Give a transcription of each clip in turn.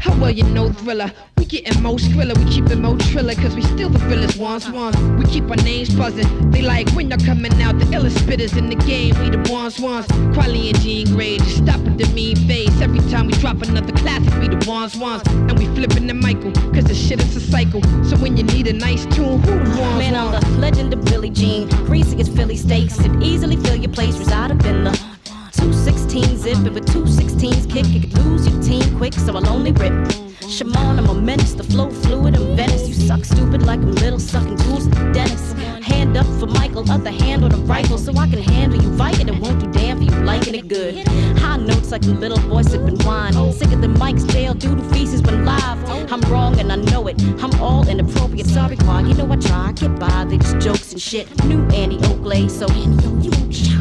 How well you know Thriller? We getting most Skrilla, we keepin' more Triller, cause we still the realest ones, ones. We keep our names buzzing. They like when you're coming out, the illest spitters in the game, we the ones, ones. Kweli and Jean Grae, just stop at the mean face. Every time we drop another classic, we the ones, ones. And we flipping the Michael, cause the shit is a cycle. So when you need a nice tune, who the ones, Man, I'm the legend of Billie Jean. Greasy as Philly steaks and easily fill your place. Reside up in the 216 zip. And with 216s kick, you could lose quick, so I'll only rip. Shimon, I'm a menace, the flow fluid, I'm Venice. You suck stupid like I'm little, sucking tools to Dennis. Hand up for Michael, other hand on the rifle, so I can handle you Viking and won't do damn for you liking it good. High notes like a little boy sipping wine. Sicker than Mike's jail, doodle feces when live. I'm wrong and I know it. I'm all inappropriate. Sorry, Quan, you know I try. I get by, they just jokes and shit. New Annie Oakley, so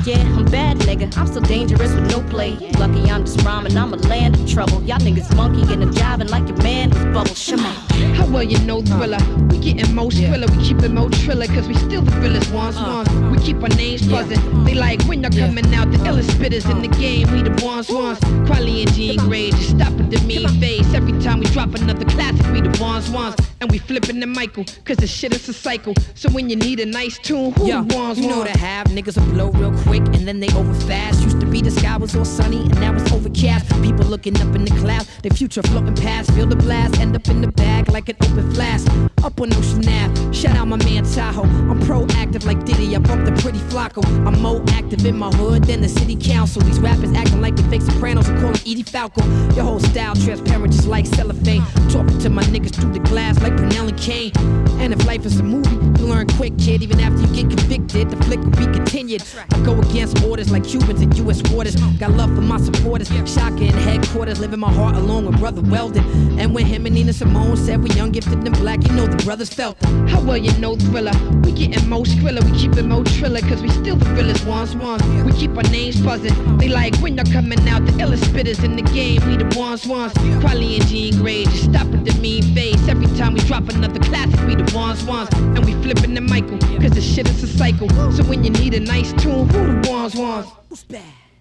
yeah, I'm bad nigga. I'm so dangerous with no play. Lucky I'm just rhyming, I'm a land of trouble. Y'all niggas monkey and jiving like your man was bubble. Shema. How well you know Thriller? We getting most Skrilla, we keep it more Triller, cause we still the realest ones, uh. ones. We keep our names buzzing. They like when you're coming out, the illest spitters in the game, we the ones, ones. Kweli and Jean Grae, just stop at the mean face. Every time we drop another classic, we the ones, ones. And we flipping the Michael, cause the shit is a cycle. So when you need a nice tune, who Yo, the ones, you know the have niggas will blow real quick and then they over fast. Used to be the sky was all sunny and now it's overcast. People looking up in the clouds, their future floating past. Feel the blast, end up in the bag like an open flask. Up on Ocean Ave, out my man Tahoe. I'm proactive like Diddy, I bump the pretty Flacco. I'm more active in my hood than the city council. These rappers acting like they fake Sopranos and call them Edie Falco. Your whole style transparent just like cellophane. Talking to my niggas through the glass like Pernell and Caine. And if life is a movie, you learn quick, kid. Even after you get convicted, the flick will be continued. I go against orders like Cubans in U.S. waters. Got love for my supporters. Shaka in headquarters, living my heart alone with brother Weldon. And when him and Nina Simone said we young, gifted, and black, you know the brothers felt it. How well you know Thriller? We getting most thriller, we keep it more Triller, cause we still the realest ones, ones. We keep our names buzzing. They like when you're coming out, the illest spitters in the game, we the ones, ones. Kweli and Jean Grae, just stop at the mean face. Every time we drop another classic, we the ones, ones. And we flipping the Michael, cause the shit is a cycle. So when you need a nice tune, who the ones, ones? Who's bad?